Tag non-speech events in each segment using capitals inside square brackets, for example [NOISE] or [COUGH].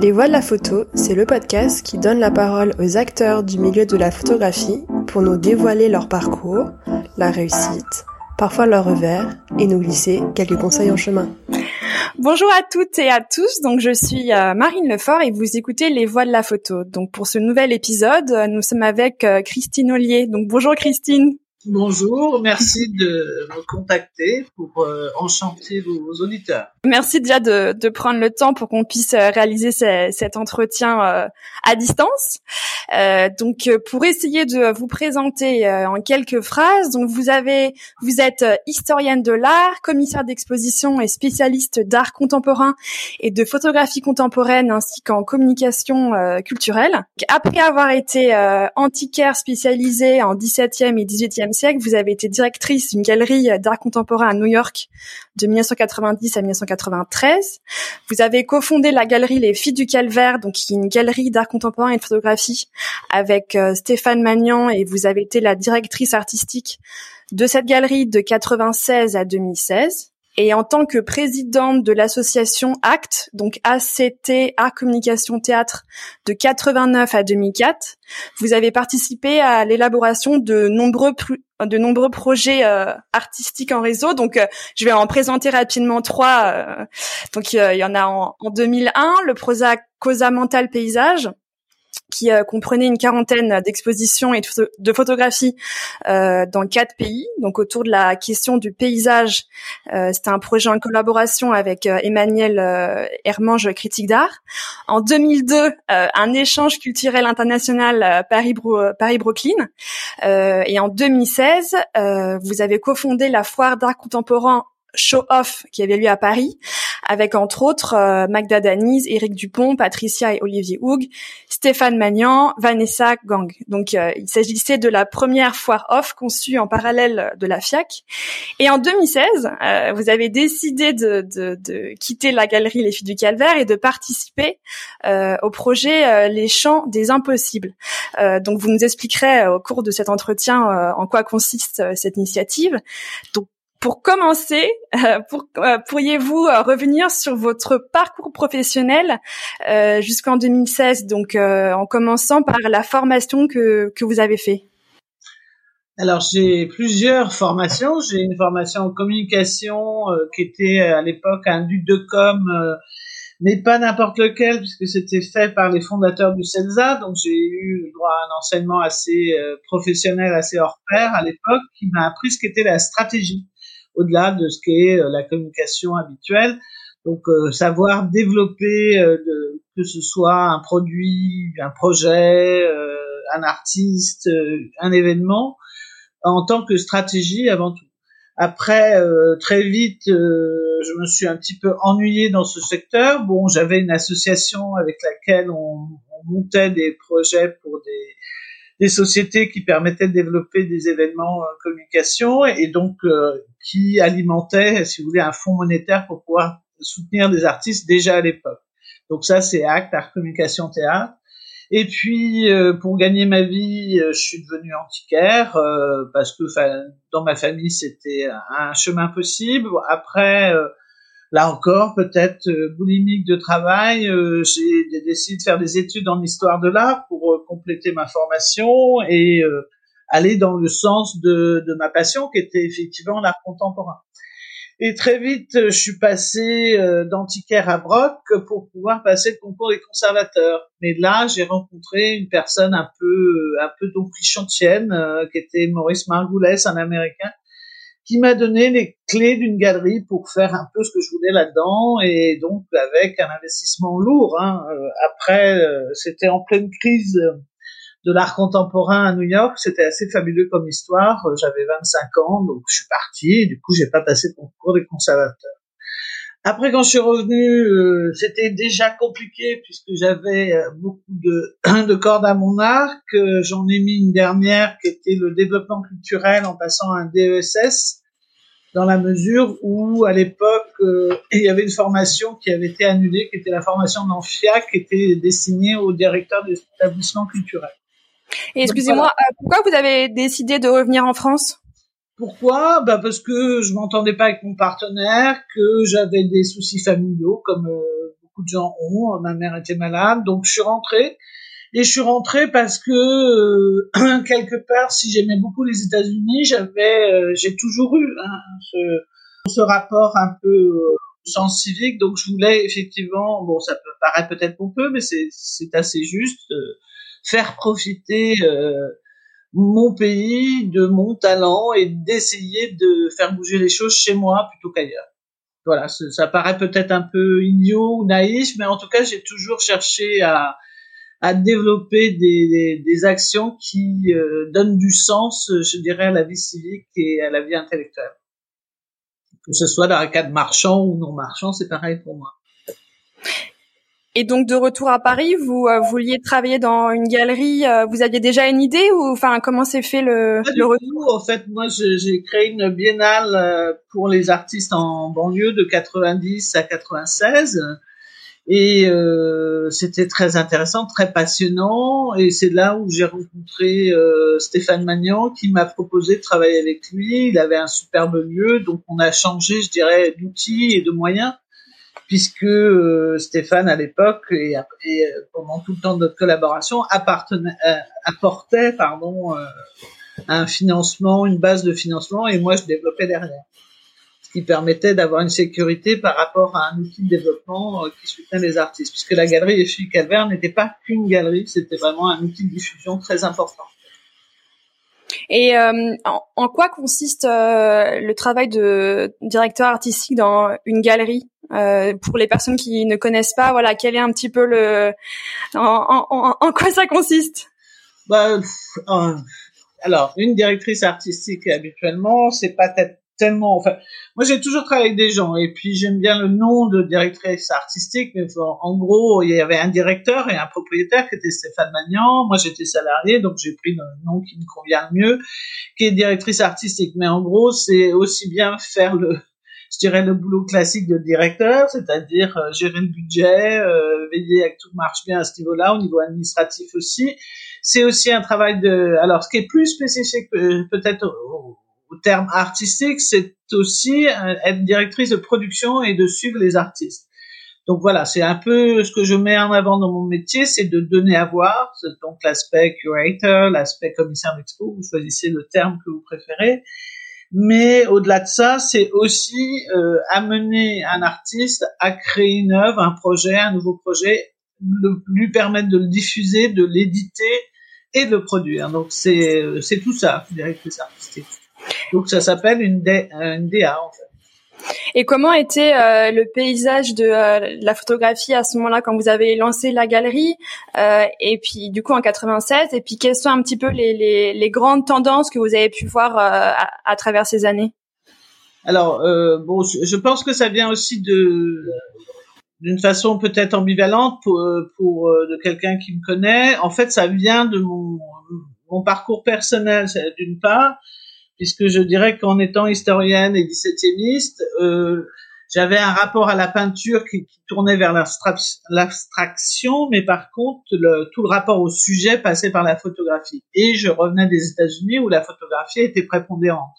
Les Voix de la photo, c'est le podcast qui donne la parole aux acteurs du milieu de la photographie pour nous dévoiler leur parcours, la réussite, parfois leur revers et nous glisser quelques conseils en chemin. Bonjour à toutes et à tous. Donc je suis euh, Marine Lefort et vous écoutez Les Voix de la photo. Donc pour ce nouvel épisode, nous sommes avec euh, Christine Ollier. Donc bonjour Christine. Bonjour, merci de me contacter pour euh, enchanter vos, auditeurs. Merci déjà de, de prendre le temps pour qu'on puisse euh, réaliser cet entretien euh, à distance. Euh, donc, pour essayer de vous présenter en quelques phrases, donc vous avez, vous êtes historienne de l'art, commissaire d'exposition et spécialiste d'art contemporain et de photographie contemporaine ainsi qu'en communication culturelle. Après avoir été antiquaire spécialisée en 17e et 18e vous avez été directrice d'une galerie d'art contemporain à New York de 1990 à 1993. Vous avez cofondé la galerie Les Filles du Calvaire, donc qui est une galerie d'art contemporain et de photographie avec euh, Stéphane Magnan et vous avez été la directrice artistique de cette galerie de 96 à 2016. Et en tant que présidente de l'association ACT, donc ACT, Art Communication Théâtre, de 89 à 2004, vous avez participé à l'élaboration de nombreux de nombreux projets euh, artistiques en réseau. Donc, euh, je vais en présenter rapidement trois. Euh. donc, il y en a en, en 2001, le Prozac Cosa Mental Paysage, qui euh, comprenait une quarantaine d'expositions et de photographies euh, dans quatre pays. Donc autour de la question du paysage, euh, c'était un projet en collaboration avec euh, Emmanuel Hermange, critique d'art. En 2002, un échange culturel international Paris-Brooklyn. et en 2016, vous avez cofondé la foire d'art contemporain Show Off qui avait lieu à Paris, avec entre autres euh, Magda Daniz, Éric Dupont, Patricia et Olivier Houg, Stéphane Magnan, Vanessa Gang. Donc euh, il s'agissait de la première foire off conçue en parallèle de la FIAC. Et en 2016, euh, vous avez décidé de, de, de, quitter la galerie Les Filles du Calvaire et de participer au projet Les Champs des Impossibles. donc vous nous expliquerez au cours de cet entretien en quoi consiste cette initiative. Pour commencer, euh, pour, euh, pourriez-vous euh, revenir sur votre parcours professionnel jusqu'en 2016, donc en commençant par la formation que, que vous avez fait? Alors j'ai plusieurs formations. J'ai une formation en communication qui était à l'époque un duc de com, mais pas n'importe lequel puisque c'était fait par les fondateurs du CELSA. Donc j'ai eu droit à un enseignement assez professionnel, assez hors pair à l'époque, qui m'a appris ce qu'était la stratégie au-delà de ce qu'est euh, la communication habituelle. Donc euh, savoir développer euh, que ce soit un produit, un projet, un artiste, un événement en tant que stratégie avant tout. Après, très vite, je me suis un petit peu ennuyé dans ce secteur. Bon, j'avais une association avec laquelle on montait des projets pour des, des sociétés qui permettaient de développer des événements en communication et donc euh, qui alimentaient, si vous voulez, un fonds monétaire pour pouvoir soutenir des artistes déjà à l'époque. Donc ça, c'est Acte, Art Communication Théâtre. Et puis, euh, pour gagner ma vie, euh, je suis devenu antiquaire parce que dans ma famille, c'était un chemin possible. Après, là encore, peut-être euh, boulimique de travail, euh, j'ai décidé de faire des études en histoire de l'art pour euh, compléter ma formation et aller dans le sens de, de, ma passion qui était effectivement l'art contemporain. Et très vite, je suis passé d'antiquaire à Broc pour pouvoir passer le concours des conservateurs. Mais là, j'ai rencontré une personne un peu, un peu d'autrichontienne, qui était Maurice Margoulès, un Américain, qui m'a donné les clés d'une galerie pour faire un peu ce que je voulais là-dedans et donc avec un investissement lourd. Hein. Euh, après, euh, c'était en pleine crise de l'art contemporain à New York, c'était assez fabuleux comme histoire. J'avais 25 ans, donc je suis parti. Du coup, j'ai pas passé le concours des conservateurs. Après, quand je suis revenu, euh, c'était déjà compliqué puisque j'avais euh, beaucoup de, [CLEARS THROAT] de cordes à mon arc. J'en ai mis une dernière qui était le développement culturel en passant un DESS dans la mesure où, à l'époque, euh, il y avait une formation qui avait été annulée, qui était la formation d'Anfia, qui était destinée aux directeurs des établissements culturels. Et excusez-moi, pourquoi vous avez décidé de revenir en France? Pourquoi? Bah Parce que je m'entendais pas avec mon partenaire, que j'avais des soucis familiaux, comme euh, beaucoup de gens ont. Ma mère était malade, donc je suis rentrée. Et je suis rentrée parce que euh, [CLEARS THROAT] quelque part, si j'aimais beaucoup les États-Unis, j'avais, euh, j'ai toujours eu hein, ce, ce, rapport un peu euh, sens civique. Donc je voulais effectivement, bon, ça peut paraître peut-être pompeux, mais c'est assez juste, faire profiter mon pays de mon talent et d'essayer de faire bouger les choses chez moi plutôt qu'ailleurs. Voilà, ça paraît peut-être un peu idiot ou naïf, mais en tout cas, j'ai toujours cherché à à développer des, des, actions qui euh, donnent du sens, je dirais, à la vie civique et à la vie intellectuelle. Que ce soit dans le cadre marchand ou non marchand, c'est pareil pour moi. Et donc de retour à Paris, vous euh, vouliez travailler dans une galerie. Euh, vous aviez déjà une idée ou enfin comment s'est fait le, le retour En fait, moi j'ai créé une biennale pour les artistes en banlieue de 90 à 96 et euh, c'était très intéressant, très passionnant. Et c'est là où j'ai rencontré euh, Stéphane Magnan qui m'a proposé de travailler avec lui. Il avait un superbe lieu, donc on a changé, je dirais, d'outils et de moyens, puisque euh, Stéphane à l'époque et, et, pendant tout le temps de notre collaboration appartenait, apportait pardon un financement, une base de financement, et moi je développais derrière qui permettait d'avoir une sécurité par rapport à un outil de développement euh, qui soutenait les artistes, puisque la galerie Échille Calvaire n'était pas qu'une galerie, c'était vraiment un outil de diffusion très important. Et euh, en, quoi consiste euh, le travail de directeur artistique dans une galerie Pour les personnes qui ne connaissent pas, voilà, quel est un petit peu le, en, quoi ça consiste? Bah, alors, une directrice artistique habituellement, c'est pas moi j'ai toujours travaillé avec des gens et puis j'aime bien le nom de directrice artistique. Mais en gros, il y avait un directeur et un propriétaire qui était Stéphane Magnan. Moi j'étais salarié, donc j'ai pris le nom qui me convient le mieux, qui est directrice artistique. Mais en gros, c'est aussi bien faire le je dirais le boulot classique de directeur, c'est-à-dire euh, gérer le budget, euh, veiller à que tout marche bien à ce niveau-là, au niveau administratif aussi. C'est aussi un travail de, alors ce qui est plus spécifique euh, peut-être au terme artistique, c'est aussi euh, être directrice de production et de suivre les artistes. Donc voilà, c'est un peu ce que je mets en avant dans mon métier, c'est de donner à voir, donc l'aspect curator, l'aspect commissaire d'expo, vous choisissez le terme que vous préférez. Mais au-delà de ça, c'est aussi euh, amener un artiste à créer une œuvre, un projet, un nouveau projet, lui permettre de le diffuser, de l'éditer et de produire. Donc c'est euh, c'est tout ça, directrice artistique. Donc ça s'appelle une, une DA en fait. Et comment était euh, le paysage de euh, la photographie à ce moment-là quand vous avez lancé la galerie euh, et puis du coup en 96 et puis quelles sont un petit peu les, les, les grandes tendances que vous avez pu voir à, à, travers ces années? Alors bon, je pense que ça vient aussi de d'une façon peut-être ambivalente pour, pour de quelqu'un qui me connaît. En fait, ça vient de mon, mon parcours personnel d'une part puisque je dirais qu'en étant historienne et 17e euh, j'avais un rapport à la peinture qui, tournait vers l'abstraction, mais par contre, tout le rapport au sujet passait par la photographie. Et je revenais des États-Unis où la photographie était prépondérante.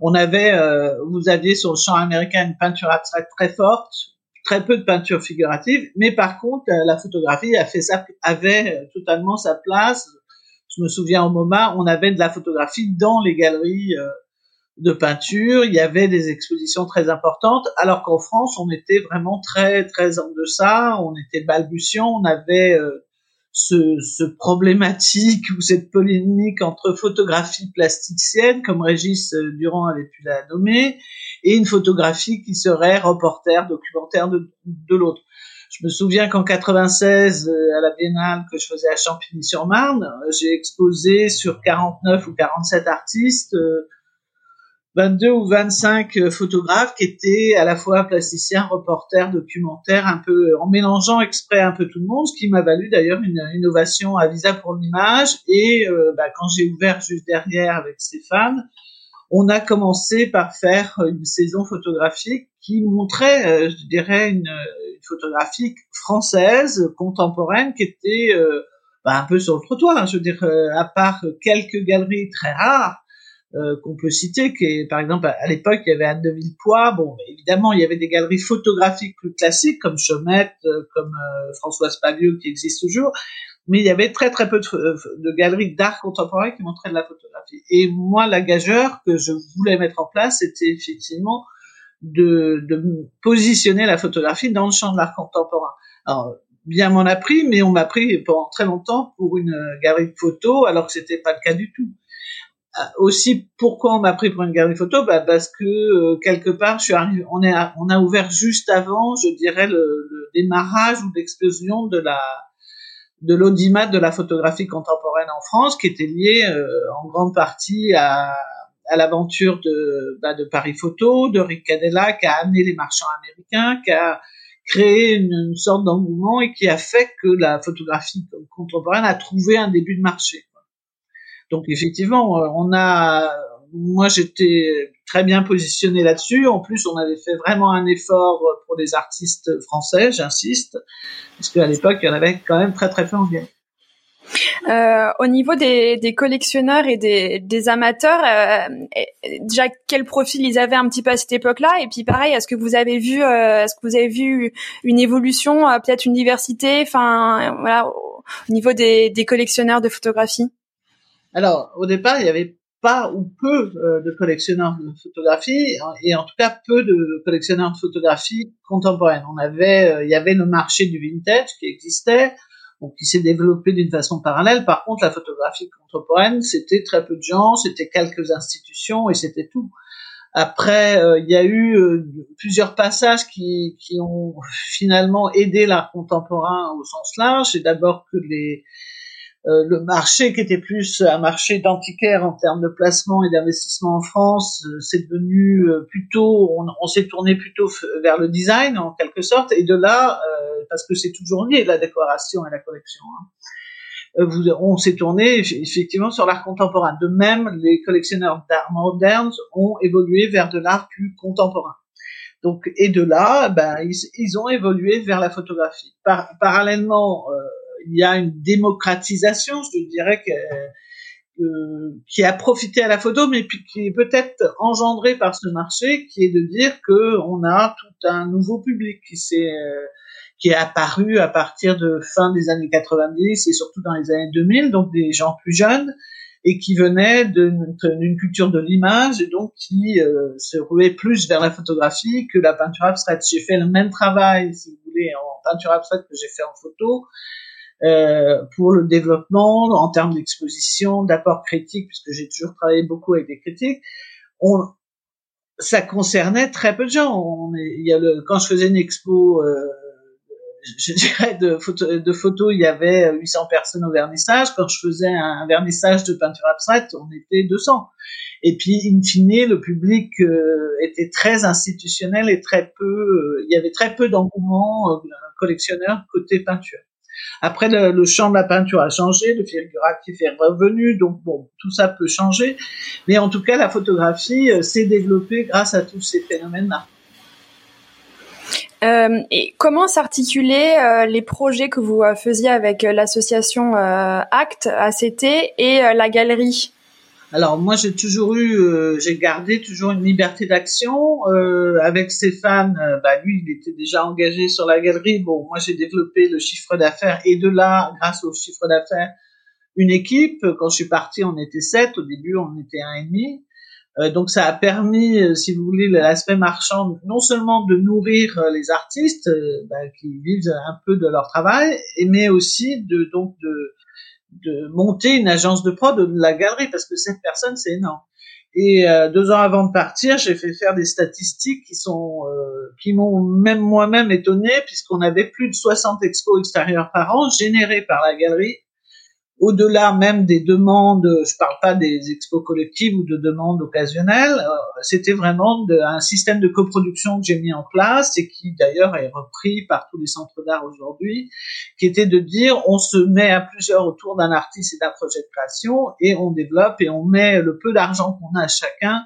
On avait, euh, vous aviez sur le champ américain une peinture abstraite très forte, très peu de peinture figurative, mais par contre, la photographie avait totalement sa place je me souviens au moment, on avait de la photographie dans les galeries euh, de peinture, il y avait des expositions très importantes, alors qu'en France, on était vraiment très très en deçà, on était balbutiant, on avait euh, ce, ce, problématique [LAUGHS] ou cette polémique entre photographie plasticienne, comme Régis euh, Durand avait pu la nommer, et une photographie qui serait reporter, documentaire de l'autre. Je me souviens qu'en 96, euh, à la Biennale que je faisais à Champigny-sur-Marne, euh, j'ai exposé sur 49 ou 47 artistes 22 euh, ou 25 photographes qui étaient à la fois plasticiens, reporters, documentaires, un peu en mélangeant exprès un peu tout le monde, ce qui m'a valu d'ailleurs une innovation à visa pour l'image. Et bah, quand j'ai ouvert juste derrière avec Stéphane, on a commencé par faire une saison photographique qui montrait, je dirais, une, photographique française contemporaine qui était euh, bah, un peu sur le trottoir. Je veux dire, euh, à part quelques galeries très rares, euh, qu'on peut citer, qui est, par exemple, à l'époque, il y avait Anne de Villepoix. Bon, évidemment, il y avait des galeries photographiques plus classiques, comme Chaumette, euh, comme Françoise Paglieux, qui existe toujours. Mais il y avait très très peu de, galeries d'art contemporain qui montraient de la photographie. Et moi, la gageur que je voulais mettre en place, c'était effectivement de, de positionner la photographie dans le champ de l'art contemporain. Alors, bien m'en a pris, mais on m'a pris pendant très longtemps pour une galerie de photos, alors que c'était pas le cas du tout. Euh, aussi pourquoi on m'a pris pour une galerie photo bah parce que euh, quelque part je suis arrivé, on est on a ouvert juste avant je dirais le, le démarrage ou l'explosion de la de l'audimat de la photographie contemporaine en France qui était lié euh, en grande partie à à l'aventure de bah, de Paris Photo de Rick Cadella qui a amené les marchands américains qui a créé une, sorte d'engouement et qui a fait que la photographie contemporaine a trouvé un début de marché donc effectivement, euh, on a, moi j'étais très bien positionné là-dessus. En plus, on avait fait vraiment un effort pour les artistes français, j'insiste, parce qu'à l'époque, il y en avait quand même très très peu en Guyane. Euh, au niveau des, collectionneurs et des, amateurs, euh, déjà quel profil ils avaient un petit peu à cette époque-là? Et puis pareil, est-ce que vous avez vu, euh, est-ce que vous avez vu une évolution, peut-être une diversité, enfin au niveau des, collectionneurs de photographie. Alors, au départ, il n'y avait pas ou peu de collectionneurs de photographie et en tout cas peu de collectionneurs de photographie contemporaine. On avait, il y avait le marché du vintage qui existait, donc qui s'est développé d'une façon parallèle. Par contre, la photographie contemporaine, c'était très peu de gens, c'était quelques institutions et c'était tout. Après, euh, il y a eu plusieurs passages qui, qui ont finalement aidé l'art contemporain au sens large. C'est d'abord que les euh, le marché qui était plus un marché d'antiquaire en termes de placement et d'investissement en France, euh, c'est devenu euh, plutôt, on, s'est tourné plutôt vers le design en quelque sorte, et de là, parce que c'est toujours lié la décoration et la collection. Hein, on s'est tourné effectivement sur l'art contemporain. De même, les collectionneurs d'art moderne ont évolué vers de l'art plus contemporain. Donc, et de là, ben, ils, ont évolué vers la photographie. parallèlement, il y a une démocratisation, je dirais, que, qui a profité à la photo, mais qui est peut-être engendrée par ce marché, qui est de dire que on a tout un nouveau public qui s'est euh, qui est apparu à partir de fin des années 90 et surtout dans les années 2000, donc des gens plus jeunes et qui venaient d'une culture de l'image et donc qui euh, se ruaient plus vers la photographie que la peinture abstraite. J'ai fait le même travail, si vous voulez, en peinture abstraite que j'ai fait en photo, euh, pour le développement en termes d'exposition, d'apport critique, puisque j'ai toujours travaillé beaucoup avec des critiques. On, ça concernait très peu de gens. On est, il y a le, quand je faisais une expo, euh, je dirais de photos, de photos, il y avait 800 personnes au vernissage. Quand je faisais un, vernissage de peinture abstraite, on était 200. Et puis, in fine, le public euh, était très institutionnel et très peu, euh, il y avait très peu d'engouement euh, collectionneur côté peinture. Après, le, champ de la peinture a changé, le figuratif est revenu, donc bon, tout ça peut changer. Mais en tout cas, la photographie euh, s'est développée grâce à tous ces phénomènes-là. Euh, et comment s'articulaient euh, les projets que vous faisiez avec l'association ACT, ACT et la galerie? Alors moi j'ai toujours eu, euh, j'ai gardé toujours une liberté d'action. Euh, avec Stéphane, euh, bah lui il était déjà engagé sur la galerie. Bon, moi j'ai développé le chiffre d'affaires et de là, grâce au chiffre d'affaires, une équipe. Quand je suis parti, on était sept. Au début, on était un et demi. Euh, donc ça a permis, si vous voulez, l'aspect marchand, non seulement de nourrir les artistes bah, qui vivent un peu de leur travail, mais aussi de donc de de monter une agence de prod de la galerie parce que cette personne c'est énorme. Et euh, deux ans avant de partir, j'ai fait faire des statistiques qui sont euh, qui m'ont même moi-même étonné puisqu'on avait plus de 60 expos extérieurs par an générés par la galerie au-delà même des demandes, je parle pas des expos collectives ou de demandes occasionnelles, euh, c'était vraiment un système de coproduction que j'ai mis en place et qui d'ailleurs est repris par tous les centres d'art aujourd'hui, qui était de dire on se met à plusieurs autour d'un artiste et d'un projet de création et on développe et on met le peu d'argent qu'on a chacun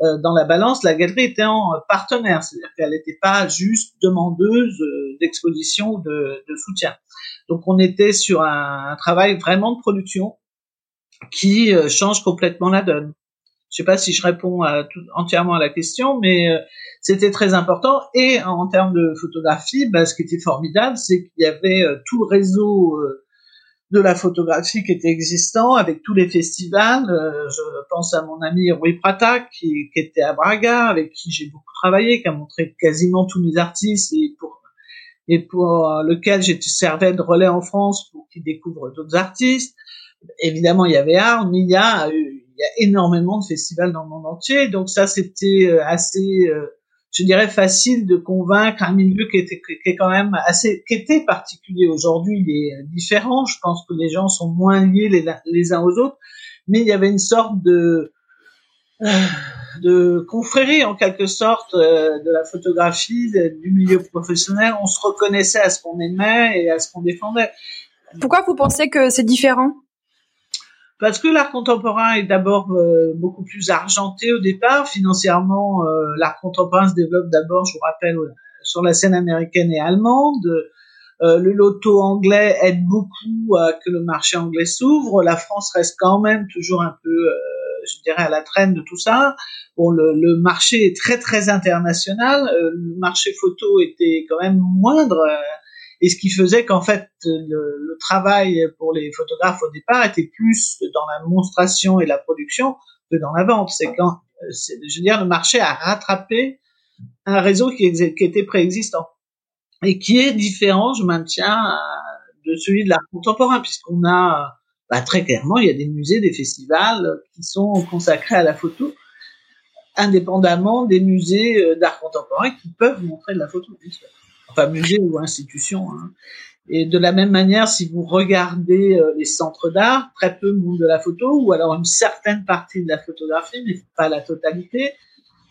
dans la balance, la galerie était en partenaire, c'est-à-dire qu'elle n'était pas juste demandeuse euh, d'exposition ou de, de, soutien. Donc on était sur un, travail vraiment de production qui euh, change complètement la donne. Je sais pas si je réponds à tout, entièrement à la question, mais c'était très important. Et en, termes de photographie, bah, ce qui était formidable, c'est qu'il y avait tout le réseau de la photographie qui était existant avec tous les festivals. je pense à mon ami Rui Prata qui, qui était à Braga, avec qui j'ai beaucoup travaillé, qui a montré quasiment tous mes artistes et pour et pour lequel j'ai servais de relais en France pour qu'ils découvrent d'autres artistes. Évidemment, il y avait Arles, mais il y a, il y a énormément de festivals dans le monde entier. Donc ça, c'était euh, assez, euh, je dirais, facile de convaincre un milieu qui était qui est quand même assez, qui était particulier. Aujourd'hui, il est différent. Je pense que les gens sont moins liés les, uns aux autres, mais il y avait une sorte de de confrérie en quelque sorte euh, de la photographie du milieu professionnel. On se reconnaissait à ce qu'on aimait et à ce qu'on défendait. Pourquoi vous pensez que c'est différent? Parce que l'art contemporain est d'abord euh, beaucoup plus argenté au départ. Financièrement, euh, l'art contemporain se développe d'abord, je vous rappelle, sur la scène américaine et allemande. le loto anglais aide beaucoup à que le marché anglais s'ouvre. La France reste quand même toujours un peu je dirais, à la traîne de tout ça. Bon, le, le marché est très très international. Euh, le marché photo était quand même moindre. Et ce qui faisait qu'en fait, le, le, travail pour les photographes au départ était plus dans la monstration et la production que dans la vente. C'est quand, je veux dire, le marché a rattrapé un réseau qui, qui était préexistant et qui est différent, je maintiens, de celui de l'art contemporain, puisqu'on a bah, très clairement, il y a des musées, des festivals qui sont consacrés à la photo, indépendamment des musées euh, d'art contemporain qui peuvent montrer de la photo, Enfin, musée ou institution. Hein. Et de la même manière, si vous regardez euh, les centres d'art, très peu montrent de la photo, ou alors une certaine partie de la photographie, mais pas la totalité.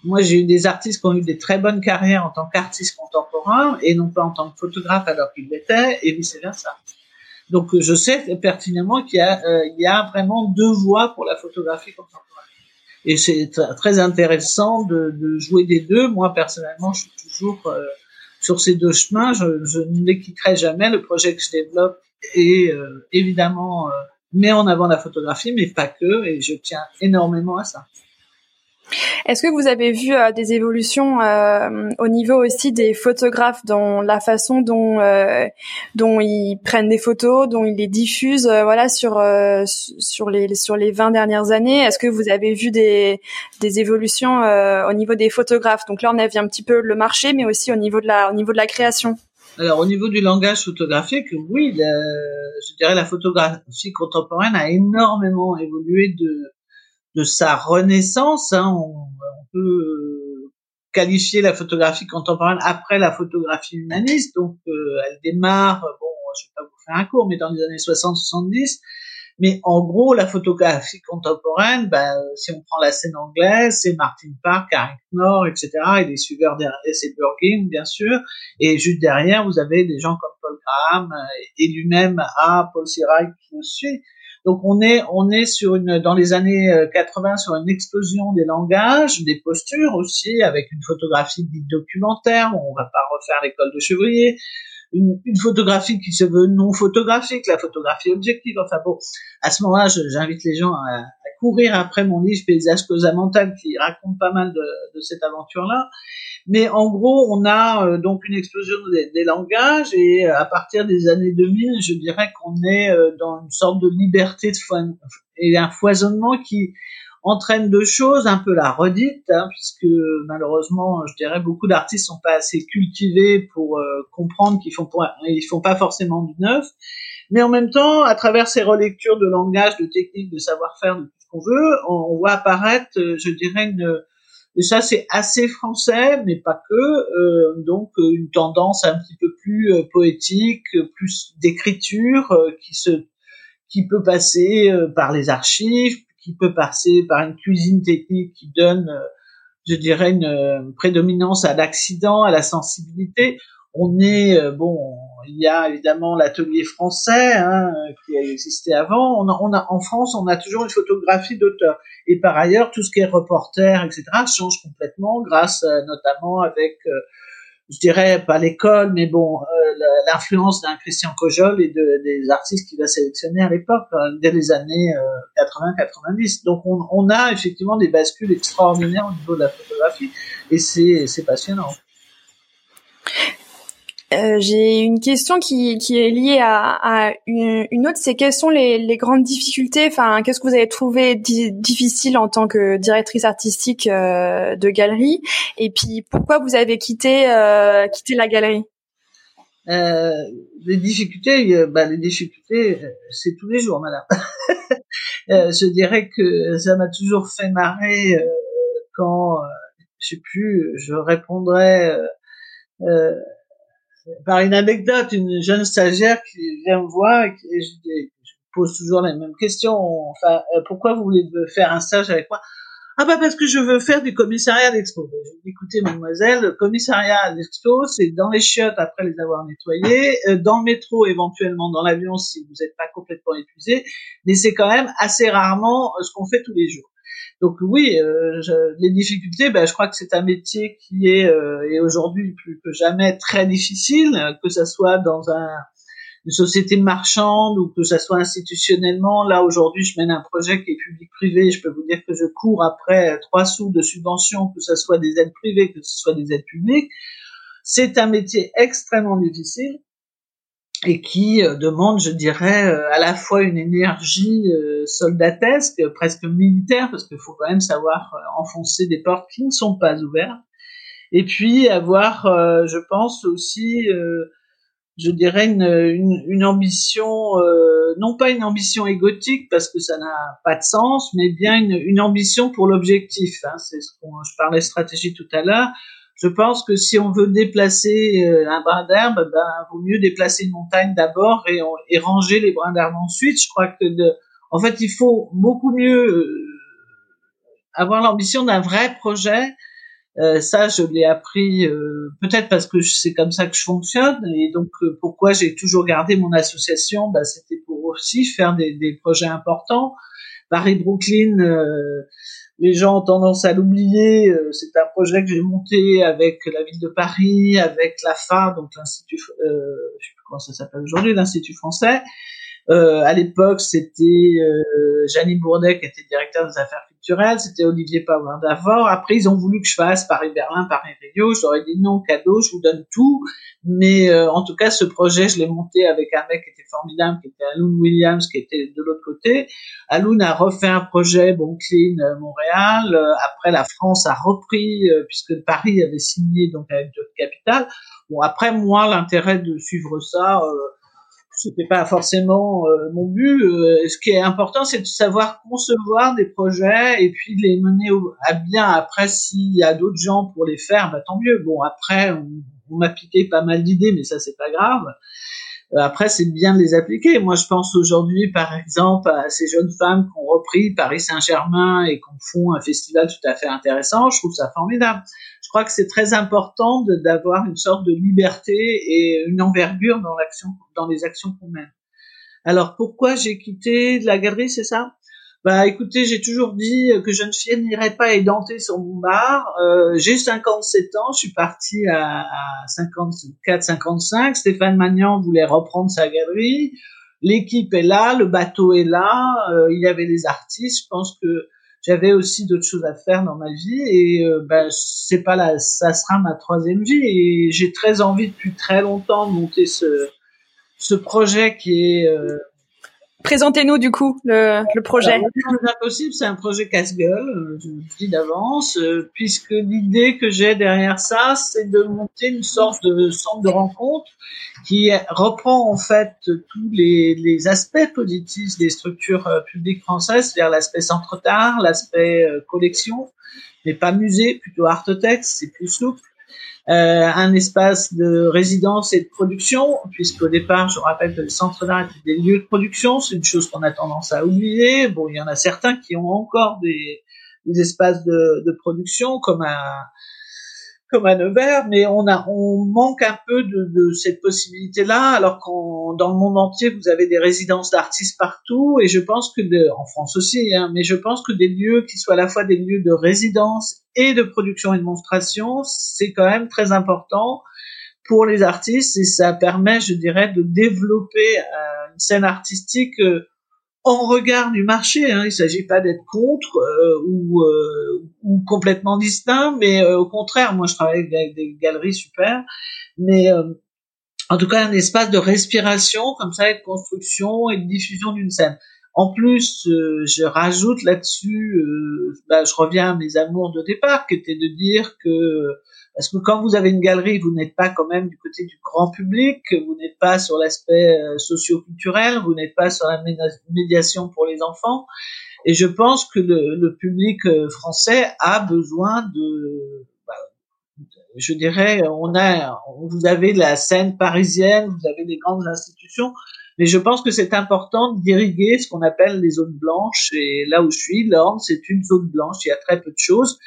Moi, j'ai eu des artistes qui ont eu des très bonnes carrières en tant qu'artistes contemporains et non pas en tant que photographe alors qu'ils l'étaient, et vice versa. Donc je sais pertinemment qu'il y a, euh, y a vraiment deux voies pour la photographie contemporaine. Et c'est très intéressant de, jouer des deux. Moi personnellement, je suis toujours euh, sur ces deux chemins. Je, je ne les quitterai jamais. Le projet que je développe est euh, évidemment met en avant la photographie, mais pas que. Et je tiens énormément à ça. Est-ce que vous avez vu euh, des évolutions euh, au niveau aussi des photographes dans la façon dont euh, dont ils prennent des photos, dont ils les diffusent, voilà sur sur les sur les 20 dernières années? Est-ce que vous avez vu des des évolutions au niveau des photographes? Donc là, on a vu un petit peu le marché, mais aussi au niveau de la au niveau de la création. Alors au niveau du langage photographique, oui, je dirais la photographie contemporaine a énormément évolué de de sa renaissance. Hein, on, peut euh, qualifier la photographie contemporaine après la photographie humaniste. Donc, euh, elle démarre, bon, je vais pas vous faire un cours, mais dans les années 60-70. Mais en gros, la photographie contemporaine, ben, si on prend la scène anglaise, c'est Martin Park, Harry Knorr, etc. Et les suiveurs derrière, c'est bien sûr. Et juste derrière, vous avez des gens comme Paul Graham euh, et lui-même à Paul Sirac qui nous suit. Donc on est on est sur une dans les années 80 euh, sur une explosion des langages, des postures aussi avec une photographie dite documentaire. On va pas refaire l'école de Chevrier. Une, une, photographie qui se veut non photographique, la photographie objective. Enfin bon, à ce moment-là, j'invite les gens à, courir après mon livre Paysage Mental qui raconte pas mal de, de cette aventure-là. Mais en gros, on a euh, donc une explosion des, langages et euh, à partir des années 2000, je dirais qu'on est euh, dans une sorte de liberté de et un foisonnement qui entraîne deux choses, un peu la redite, hein, puisque malheureusement, je dirais, beaucoup d'artistes sont pas assez cultivés pour comprendre qu'ils font ils font pas forcément du neuf, mais en même temps, à travers ces relectures de langage, de techniques, de savoir-faire, de tout ce qu'on veut, on, on, voit apparaître, je dirais, une, et ça, c'est assez français, mais pas que. Euh, donc, euh, une tendance un petit peu plus euh, poétique, plus d'écriture, qui se, qui peut passer par les archives, qui peut passer par une cuisine technique qui donne, je dirais, une prédominance à l'accident, à la sensibilité. On est bon, il y a évidemment l'atelier français hein, qui a existé avant. On a, on a, en France, on a toujours une photographie d'auteur. Et par ailleurs, tout ce qui est reporter, etc., change complètement grâce euh, notamment avec euh, je dirais pas l'école, mais bon, euh, l'influence d'un Christian Cojol et de, des artistes qu'il a sélectionnés à l'époque, euh, dès les années 80-90. Donc on, on, a effectivement des bascules extraordinaires au niveau de la photographie, et c'est passionnant. Euh, j'ai une question qui, qui est liée à, à une, autre, c'est quelles sont les, les grandes difficultés, enfin qu'est-ce que vous avez trouvé difficile en tant que directrice artistique euh, de galerie, et puis pourquoi vous avez quitté euh, quitté la galerie? Euh, Les difficultés, euh, bah, les difficultés, c'est tous les jours, madame. [LAUGHS] je dirais que ça m'a toujours fait marrer quand, je sais plus, je répondrais. Par une anecdote, une jeune stagiaire qui vient me voir et, je, pose toujours les mêmes questions. Enfin, euh, pourquoi vous voulez faire un stage avec moi? Ah bah parce que je veux faire du commissariat d'expo. Ben, je dis écoutez mademoiselle, le commissariat d'expo, c'est dans les chiottes après les avoir nettoyés, euh, dans le métro éventuellement, dans l'avion si vous n'êtes pas complètement épuisé, mais c'est quand même assez rarement euh, ce qu'on fait tous les jours. Donc oui, euh, les difficultés, ben, je crois que c'est un métier qui est, euh, aujourd'hui plus que jamais très difficile, que ça soit dans un, une société marchande ou que ça soit institutionnellement. Là aujourd'hui, je mène un projet qui est public-privé. Je peux vous dire que je cours après trois sous de subventions, que ce soit des aides privées, que ce soit des aides publiques. C'est un métier extrêmement difficile et qui euh, demande, je dirais, euh, à la fois une énergie euh, soldatesque, presque militaire, parce qu'il faut quand même savoir enfoncer des portes qui ne sont pas ouvertes, et puis avoir, je pense aussi, je dirais, une, une, une ambition, non pas une ambition égotique, parce que ça n'a pas de sens, mais bien une, une ambition pour l'objectif. Hein, C'est ce qu'on, je parlais stratégie tout à l'heure je pense que si on veut déplacer euh, un brin d'herbe, ben, vaut mieux déplacer une montagne d'abord et, et, ranger les brins d'herbe ensuite. Je crois que, de, en fait, il faut beaucoup mieux euh, avoir l'ambition d'un vrai projet. Euh, ça, je l'ai appris euh, peut-être parce que c'est comme ça que je fonctionne et donc pourquoi j'ai toujours gardé mon association, ben, c'était pour aussi faire des, des projets importants. Paris Brooklyn les gens ont tendance à l'oublier. Euh, c'est un projet que j'ai monté avec la ville de Paris, avec la FA, donc l'institut, euh, je sais plus comment ça s'appelle aujourd'hui, l'institut français. Euh, à l'époque, c'était euh, Janine Bourdet qui était directeur des affaires c'était Olivier Power d'Avor. Après, ils ont voulu que je fasse Paris-Berlin, Paris-Rio. Ai dit non, cadeau, je vous donne tout. Mais euh, en tout cas, ce projet, je l'ai monté avec un mec qui était formidable, qui était Alun Williams, qui était de l'autre côté. Alun a refait un projet, bon, Clean euh, Montréal. après, la France a repris, puisque Paris avait signé donc avec d'autres capitales. Bon, après, moi, l'intérêt de suivre ça c'était pas forcément euh, mon but. Euh, ce qui est important, c'est de savoir concevoir des projets et puis les mener à bien. Après, s'il y a d'autres gens pour les faire, bah, tant mieux. Bon, après, on, on m'a piqué pas mal d'idées, mais ça, c'est pas grave. Euh, après, c'est bien de les appliquer. Moi, je pense aujourd'hui, par exemple, à ces jeunes femmes qui ont repris Paris Saint-Germain et qui font un festival tout à fait intéressant. Je trouve ça formidable. Je crois que c'est très important d'avoir une sorte de liberté et une envergure dans l'action, dans les actions qu'on mène. Alors, pourquoi j'ai quitté la galerie, c'est ça? Bah écoutez, j'ai toujours dit que jeune fille n'irait pas édenter sur mon bar. Euh, j'ai 57 ans, je suis partie à, à 54, 55. Stéphane Magnan voulait reprendre sa galerie. L'équipe est là, le bateau est là. Euh, il y avait des artistes. Je pense que j'avais aussi d'autres choses à faire dans ma vie et euh, bah, c'est pas là, ça sera ma troisième vie et j'ai très envie depuis très longtemps de monter ce ce projet qui est euh, Présentez-nous du coup le, projet. Impossible, c'est un projet casse-gueule, euh, je le dis d'avance, euh, puisque l'idée que j'ai derrière ça, c'est de monter une sorte de centre de rencontre qui reprend en fait tous les, aspects positifs des structures euh, publiques françaises, c'est-à-dire l'aspect centre d'art, l'aspect collection, mais pas musée, plutôt artotex, c'est plus souple un espace de résidence et de production, puisqu'au départ, je rappelle que le centre d'art était des lieux de production, c'est une chose qu'on a tendance à oublier. Bon, il y en a certains qui ont encore des, des espaces de, de production, comme un comme à Nevers, mais on a, on manque un peu de, de cette possibilité-là, alors qu'en dans le monde entier vous avez des résidences d'artistes partout, et je pense que de, en France aussi, hein, mais je pense que des lieux qui soient à la fois des lieux de résidence et de production et de monstration, c'est quand même très important. pour les artistes et ça permet, je dirais, de développer euh, une scène artistique euh, en regard du marché. Hein. Il ne s'agit pas d'être contre euh, ou, ou, complètement distinct, mais au contraire, moi je travaille avec des galeries super, mais en tout cas un espace de respiration comme ça, et de construction et de diffusion d'une scène. En plus, je rajoute là-dessus, bah, je reviens à mes amours de départ, qui était de dire que parce que quand vous avez une galerie, vous n'êtes pas quand même du côté du grand public, vous n'êtes pas sur l'aspect euh, socio-culturel, vous n'êtes pas sur la médiation pour les enfants. Et je pense que le, le public euh, français a besoin de, bah, je dirais, on a, vous avez la scène parisienne, vous avez des grandes institutions, mais je pense que c'est important d'irriguer ce qu'on appelle les zones blanches. Et là où je suis, l'Orne, c'est une zone blanche. Il y a très peu de choses.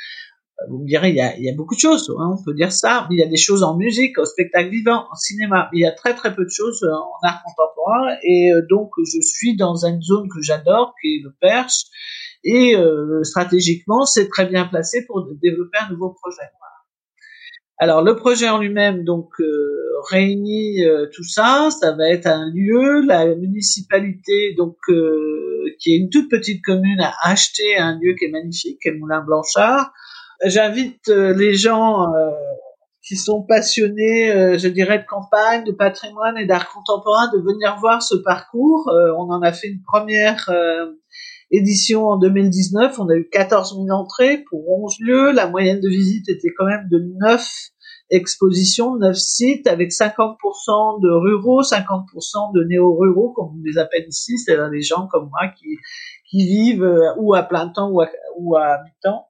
Vous me direz, il y a, il y a beaucoup de choses, hein, on peut dire ça. Il y a des choses en musique, au spectacle vivant, en cinéma. Il y a très très peu de choses euh, en art contemporain. Et euh, donc, je suis dans une zone que j'adore, qui est le Perche. Et euh, stratégiquement, c'est très bien placé pour développer un nouveau projet. Alors, le projet en lui-même, donc, réunit tout ça. Ça va être un lieu. La municipalité, donc, qui est une toute petite commune, a acheté un lieu qui est magnifique, qui est Moulin Blanchard j'invite euh, les gens euh, qui sont passionnés, euh, je dirais, de campagne, de patrimoine et d'art contemporain, de venir voir ce parcours. on en a fait une première édition en 2019. On a eu 14 000 entrées pour 11 lieux. La moyenne de visite était quand même de 9 expositions, 9 sites, avec 50% de ruraux, 50% de néo-ruraux, comme on les appelle ici, c'est-à-dire des gens comme moi qui, qui vivent ou à plein temps ou à, ou à mi-temps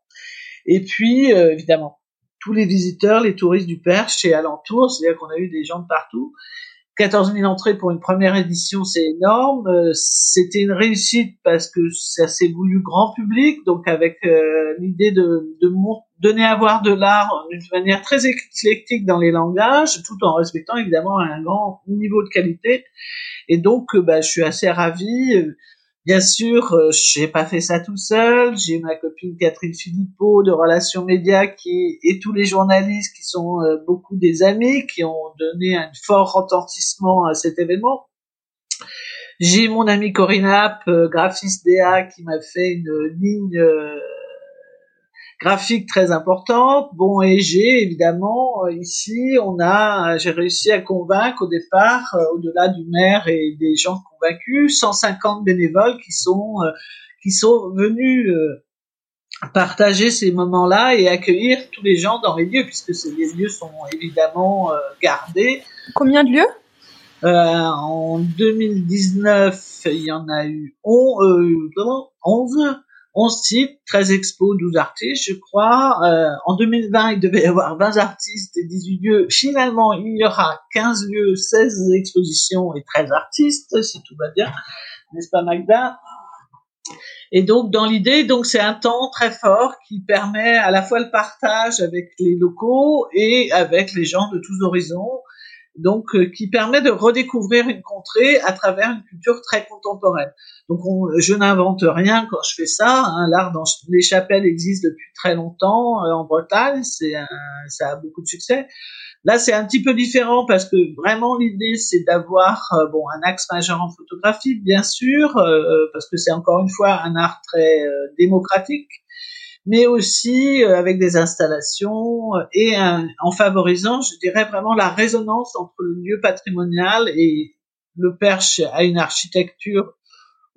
et puis, euh, évidemment, tous les visiteurs, les touristes du Perche et alentours, c'est-à-dire qu'on a eu des gens de partout. 14 000 entrées pour une première édition, c'est énorme. Euh, c'était une réussite parce que ça s'est voulu grand public, donc avec euh, l'idée de, de donner à voir de l'art d'une manière très éclectique dans les langages, tout en respectant évidemment un grand niveau de qualité. Et donc, bah, je suis assez ravi. Bien sûr, euh, j'ai pas fait ça tout seul. J'ai ma copine Catherine Philippot de Relations Médias qui et tous les journalistes qui sont euh, beaucoup des amis qui ont donné un fort retentissement à cet événement. J'ai mon ami Corinne App, euh, graphiste DA, qui m'a fait une ligne graphique très importante. Bon, et j'ai évidemment euh, ici, on a, j'ai réussi à convaincre au départ, euh, au-delà du maire et des gens convaincus, 150 bénévoles qui sont euh, qui sont venus partager ces moments-là et accueillir tous les gens dans les lieux, puisque ces lieux sont évidemment gardés. Combien de lieux? En 2019, il y en a eu 11 11 sites, 13 expos, 12 artistes, je crois. Euh, en 2020, il devait y avoir 20 artistes et 18 lieux. Finalement, il y aura 15 lieux, 16 expositions et 13 artistes, si tout va bien. N'est-ce pas, Magda? Et donc, dans l'idée, donc c'est un temps très fort qui permet à la fois le partage avec les locaux et avec les gens de tous horizons donc euh, qui permet de redécouvrir une contrée à travers une culture très contemporaine. Donc je n'invente rien quand je fais ça. Hein. L'art dans les chapelles existe depuis très longtemps euh, en Bretagne, c'est ça a beaucoup de succès. Là, c'est un petit peu différent parce que vraiment l'idée, c'est d'avoir euh, bon un axe majeur en photographie, bien sûr, parce que c'est encore une fois un art très démocratique mais aussi euh, avec des installations euh, et en favorisant, je dirais vraiment la résonance entre le lieu patrimonial et le Perche a une architecture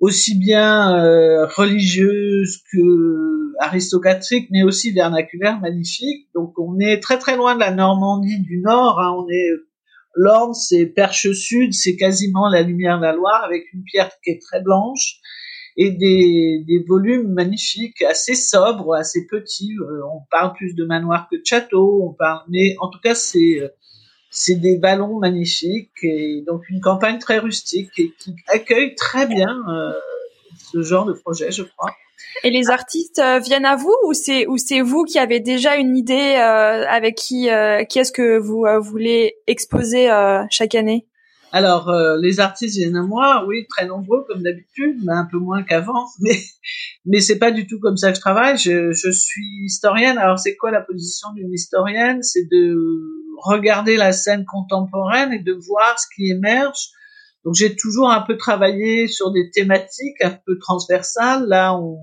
aussi bien euh, religieuse que aristocratique, mais aussi vernaculaire, magnifique. Donc on est très très loin de la Normandie du Nord. Hein. On est l'Orne, c'est Perche Sud, c'est quasiment la lumière de la Loire avec une pierre qui est très blanche et des, des volumes magnifiques, assez sobres, assez petits. Euh, on parle plus de manoir que de château, on parle, mais en tout cas c'est euh, c'est des ballons magnifiques et donc une campagne très rustique et qui accueille très bien euh, ce genre de projet, je crois. Et les artistes viennent à vous ou c'est ou c'est vous qui avez déjà une idée avec qui qui est-ce que vous voulez exposer chaque année? Alors, euh, les artistes moi, oui, très nombreux comme d'habitude, mais un peu moins qu'avant. [LAUGHS] Mais mais c'est pas du tout comme ça que je travaille. Je, je suis historienne. Alors, c'est quoi la position d'une historienne? C'est de regarder la scène contemporaine et de voir ce qui émerge. Donc, j'ai toujours un peu travaillé sur des thématiques un peu transversales. Là, on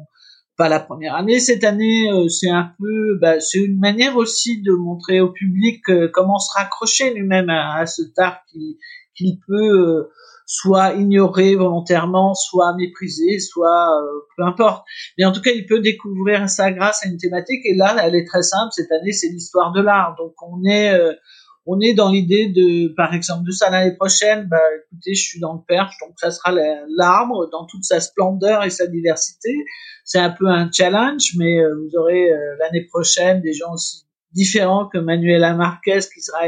pas la première année. Cette année, euh, c'est un peu, bah, c'est une manière aussi de montrer au public euh, comment se raccrocher lui-même à, à, ce art qui qu'il peut euh, soit ignorer volontairement, soit mépriser, soit euh, peu importe. Mais en tout cas, il peut découvrir ça grâce à une thématique. Et là, elle est très simple. Cette année, c'est l'histoire de l'art. Donc, on est euh, on est dans l'idée de, par exemple, de ça l'année prochaine. Bah, écoutez, je suis dans le Perche, donc ça sera l'arbre dans toute sa splendeur et sa diversité. C'est un peu un challenge, mais vous aurez l'année prochaine des gens aussi différents que Manuela Marquez qui sera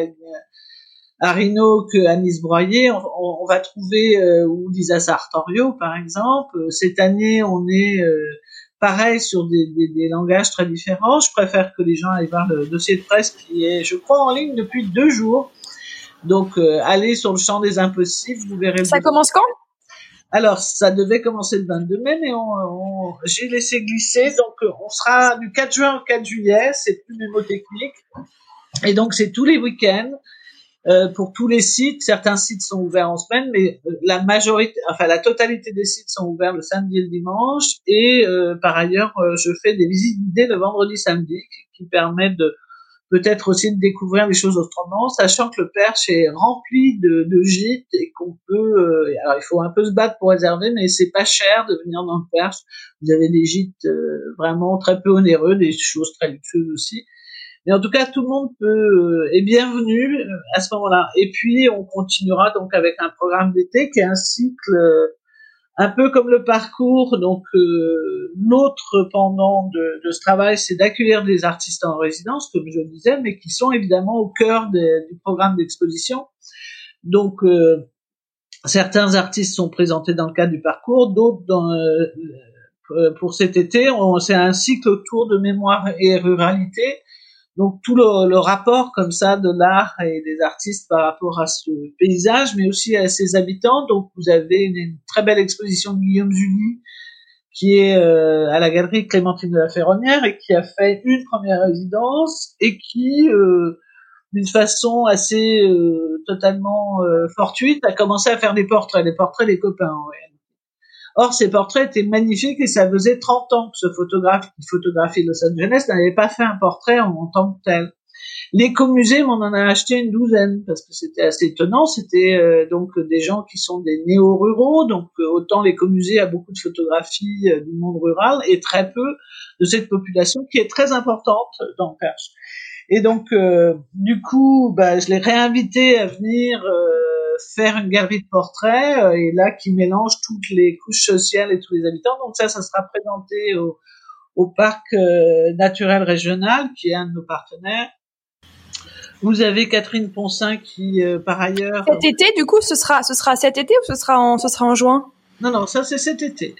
Arino que Anis Broyer, on, on va trouver euh, ou Lisa Sartorio par exemple. Cette année, on est euh, pareil sur des, des, des, langages très différents. Je préfère que les gens aillent voir le dossier de presse qui est, je crois, en ligne depuis deux jours. Donc, euh, allez sur le champ des impossibles, vous verrez. Ça commence quand? Alors, ça devait commencer le 22 mai, mais on, on, j'ai laissé glisser. Donc, euh, on sera du 4 juin au 4 juillet. C'est plus mémotechnique. Et donc, c'est tous les week-ends. Euh, pour tous les sites, certains sites sont ouverts en semaine, mais euh, la majorité, enfin la totalité des sites sont ouverts le samedi et le dimanche. Et euh, par ailleurs, je fais des visites dès le vendredi, samedi, qui, permettent de peut-être aussi de découvrir les choses autrement, sachant que le Perche est rempli de, de gîtes et qu'on peut. alors il faut un peu se battre pour réserver, mais c'est pas cher de venir dans le Perche. Vous avez des gîtes vraiment très peu onéreux, des choses très luxueuses aussi. Mais en tout cas, tout le monde peut euh, est bienvenu euh, à ce moment-là. Et puis, on continuera donc avec un programme d'été qui est un cycle euh, un peu comme le parcours. Donc, notre pendant de, de, ce travail, c'est d'accueillir des artistes en résidence, comme je le disais, mais qui sont évidemment au cœur du programme d'exposition. Donc, certains artistes sont présentés dans le cadre du parcours, d'autres dans pour cet été, c'est un cycle autour de mémoire et ruralité donc tout le, le, rapport comme ça de l'art et des artistes par rapport à ce paysage, mais aussi à ses habitants. Donc vous avez une, très belle exposition de Guillaume Julie qui est euh, à la galerie Clémentine de la Ferronnière et qui a fait une première résidence et qui, euh, d'une façon assez euh, totalement euh, fortuite, a commencé à faire des portraits, des portraits des copains. Ouais. Or, ces portraits étaient magnifiques et ça faisait 30 ans que ce photographe qui photographie Los Angeles n'avait pas fait un portrait en, tant que tel. L'écomusée m'en en a acheté une douzaine parce que c'était assez étonnant. C'était euh, donc des gens qui sont des néo-ruraux, donc euh, autant l'écomusée a beaucoup de photographies euh, du monde rural et très peu de cette population qui est très importante dans Perche. Et donc, du coup, bah, je l'ai réinvité à venir faire une galerie de portraits euh, et là qui mélange toutes les couches sociales et tous les habitants. Donc ça, ça sera présenté au, au parc euh, naturel régional qui est un de nos partenaires. Vous avez Catherine Poncin qui, euh, par ailleurs. Cet été, du coup, ce sera, ce sera cet été ou ce sera en, ce sera en juin? Non, non, ça c'est cet été.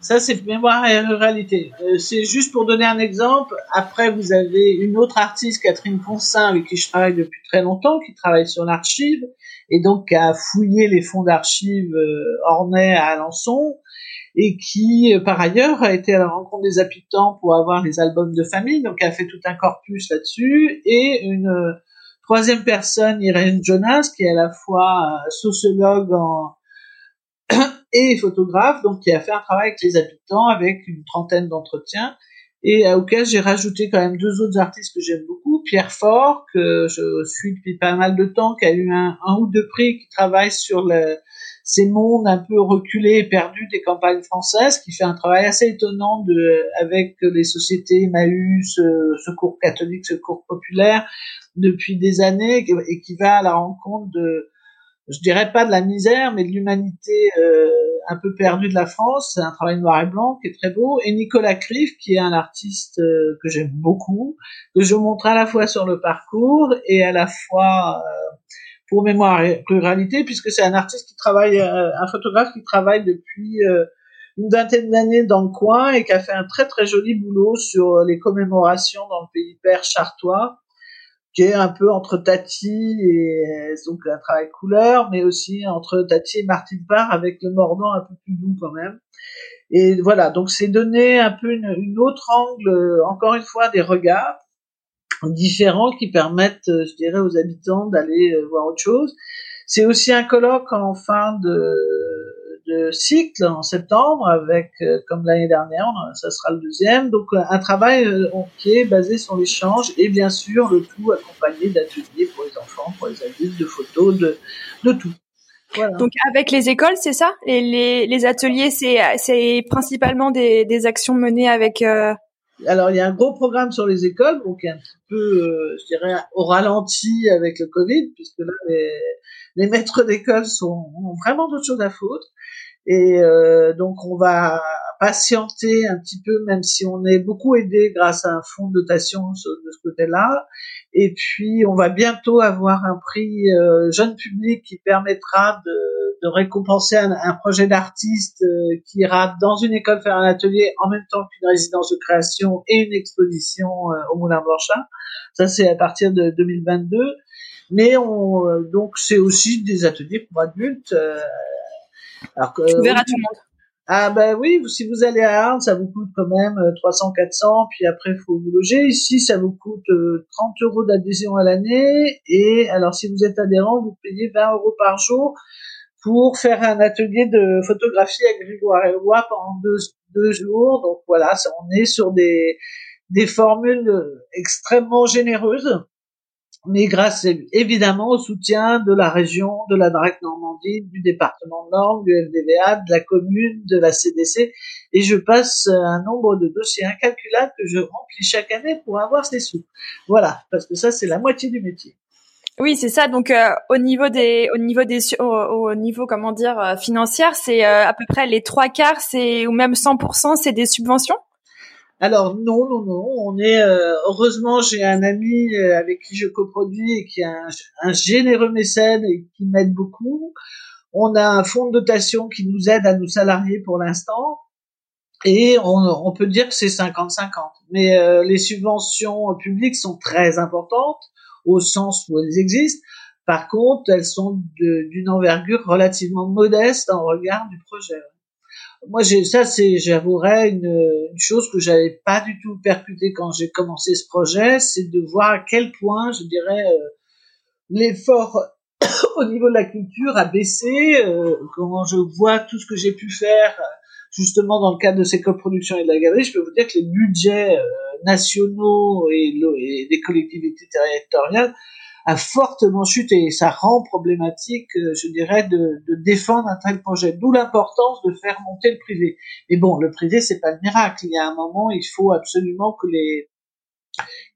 Ça c'est mémoire et ruralité. c'est juste pour donner un exemple. Après, vous avez une autre artiste, Catherine Poncin, avec qui je travaille depuis très longtemps, qui travaille sur l'archive et donc a fouillé les fonds d'archives euh, ornais à Alençon et qui, euh, par ailleurs, a été à la rencontre des habitants pour avoir les albums de famille, donc a fait tout un corpus là-dessus, et une euh, troisième personne, Irène Jonas, qui est à la fois sociologue en... et photographe, donc qui a fait un travail avec les habitants avec une trentaine d'entretiens, et auquel j'ai rajouté quand même deux autres artistes que j'aime beaucoup, Pierre Fort, que je suis depuis pas mal de temps, qui a eu un, un ou deux prix, qui travaille sur le, ces mondes un peu reculés et perdus des campagnes françaises, qui fait un travail assez étonnant de, avec les sociétés Emmaüs, euh, Secours catholique, Secours populaire, depuis des années, et qui va à la rencontre de, je dirais pas de la misère, mais de l'humanité euh, un peu perdue de la France. C'est un travail noir et blanc qui est très beau. Et Nicolas Criff, qui est un artiste euh, que j'aime beaucoup, que je montre à la fois sur le parcours et à la fois euh, pour mémoire et ruralité, puisque c'est un artiste qui travaille, un photographe qui travaille depuis une vingtaine d'années dans le coin et qui a fait un très très joli boulot sur les commémorations dans le pays père chartois qui est un peu entre Tati et donc un travail couleur, mais aussi entre Tati et Martine Parr avec le mordant un peu plus doux quand même. Et voilà, donc c'est donner un peu une, une, autre angle, encore une fois, des regards différents qui permettent, je dirais, aux habitants d'aller voir autre chose. C'est aussi un colloque en fin de, de cycle en septembre avec, euh, comme l'année dernière, ça sera le deuxième. Donc euh, un travail euh, qui est basé sur l'échange et bien sûr le tout accompagné d'ateliers pour les enfants, pour les adultes, de photos, de, de tout. Donc avec les écoles, c'est ça? Et les, les ateliers, c'est c'est principalement des, des actions menées avec. Alors il y a un gros programme sur les écoles, donc un petit peu, je dirais, au ralenti avec le Covid, puisque là les, les maîtres d'école sont ont vraiment d'autres choses à foutre. Et euh, donc on va patienter un petit peu, même si on est beaucoup aidé grâce à un fonds de dotation de ce côté-là. Et puis on va bientôt avoir un prix euh, jeune public qui permettra de, de récompenser un, un projet d'artiste euh, qui ira dans une école faire un atelier en même temps qu'une résidence de création et une exposition euh, au Moulin Blanchin. Ça c'est à partir de 2022. Mais on, donc c'est aussi des ateliers pour adultes alors que, ouvert à tout le monde. Ah ben oui, si vous allez à Arles, ça vous coûte quand même 300, euh, 400, puis après il faut vous loger. Ici, ça vous coûte 30 euh, euros d'adhésion à l'année, et alors si vous êtes adhérent, vous payez 20 euros par jour pour faire un atelier de photographie à Grégoire et Roy pendant deux, deux jours. Donc voilà, on est sur des, des formules extrêmement généreuses mais grâce évidemment au soutien de la région, de la DRAC Normandie, du département de Nord, du FDVA, de la commune, de la CDC, et je passe un nombre de dossiers incalculables que je remplis chaque année pour avoir ces sous. Voilà, parce que ça c'est la moitié du métier. Oui, c'est ça. Donc euh, au niveau des, au niveau des, au, niveau comment dire euh, financière, c'est euh, à peu près les trois quarts, c'est ou même 100%, c'est des subventions? Alors non, non, non. On est euh, heureusement j'ai un ami euh, avec qui je coproduis et qui est un, généreux mécène et qui m'aide beaucoup. On a un fonds de dotation qui nous aide à nous salarier pour l'instant. Et on, peut dire que c'est 50-50. Mais euh, les subventions publiques sont très importantes au sens où elles existent. Par contre, elles sont d'une envergure relativement modeste en regard du projet moi j'ai ça c'est j'avouerais une, une, chose que j'avais pas du tout percuté quand j'ai commencé ce projet c'est de voir à quel point je dirais euh, l'effort [COUGHS] au niveau de la culture a baissé euh, comment je vois tout ce que j'ai pu faire justement dans le cadre de ces coproductions et de la galerie je peux vous dire que les budgets euh, nationaux et, et des collectivités territoriales a fortement chuté ça rend problématique, euh, je dirais, de, de défendre un tel projet. D'où l'importance de faire monter le privé. Mais bon, le privé, c'est pas le miracle. Il y a un moment, il faut absolument que les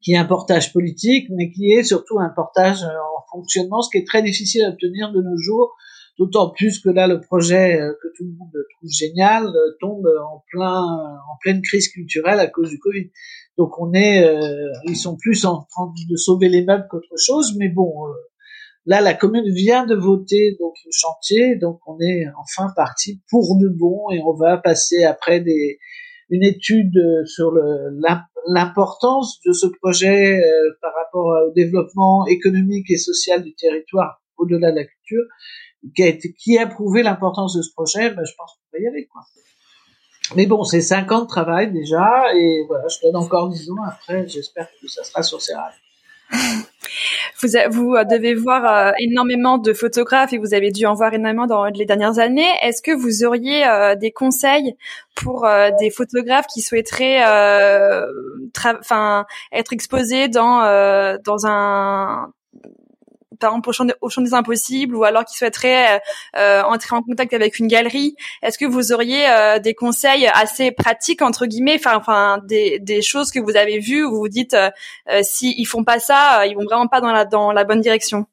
qu'il y ait un portage politique, mais qu'il y ait surtout un portage en fonctionnement, ce qui est très difficile à obtenir de nos jours, d'autant plus que là, le projet euh, que tout le monde trouve génial euh, tombe en plein, en pleine crise culturelle à cause du Covid. Donc on est, euh, ils sont plus en train de sauver les meubles qu'autre chose, mais bon, euh, là la commune vient de voter donc le chantier, donc on est enfin parti pour de bon et on va passer après des une étude sur l'importance de ce projet euh, par rapport au développement économique et social du territoire au-delà de la culture, qui a prouvé l'importance de ce projet. Ben, je pense qu'on va y aller quoi. Mais bon, c'est cinq ans de travail déjà, et voilà, je donne encore dix ans après, j'espère que ça sera sur ces rails. [LAUGHS] Vous, euh, devez voir euh, énormément de photographes et vous avez dû en voir énormément dans les dernières années. Est-ce que vous auriez euh, des conseils pour des photographes qui souhaiteraient, être exposés dans dans un par exemple au champ, au champ des impossibles ou alors qui souhaiteraient euh, euh, entrer en contact avec une galerie, est-ce que vous auriez euh, des conseils assez pratiques entre guillemets, enfin, des choses que vous avez vues où vous vous dites si ils font pas ça, ils vont vraiment pas dans la dans la bonne direction?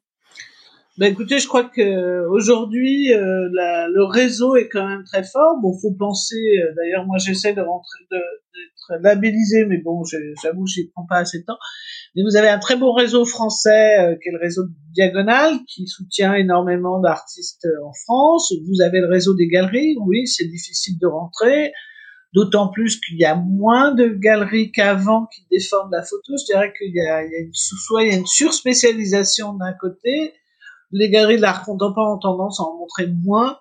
Ben écoutez, je crois que aujourd'hui le réseau est quand même très fort. Bon, faut penser. D'ailleurs, moi, j'essaie de rentrer, d'être labellisé, mais bon, j'avoue, j'y prends pas assez de temps. Mais vous avez un très beau réseau français euh, qui est le réseau Diagonal qui soutient énormément d'artistes euh, en France. Vous avez le réseau des galeries, oui, c'est difficile de rentrer. D'autant plus qu'il y a moins de galeries qu'avant qui défendent la photo. Je dirais qu'il y a, il y a une, soit il y a une surspécialisation d'un côté. Les galeries de l'art contemporain ont tendance à en montrer moins.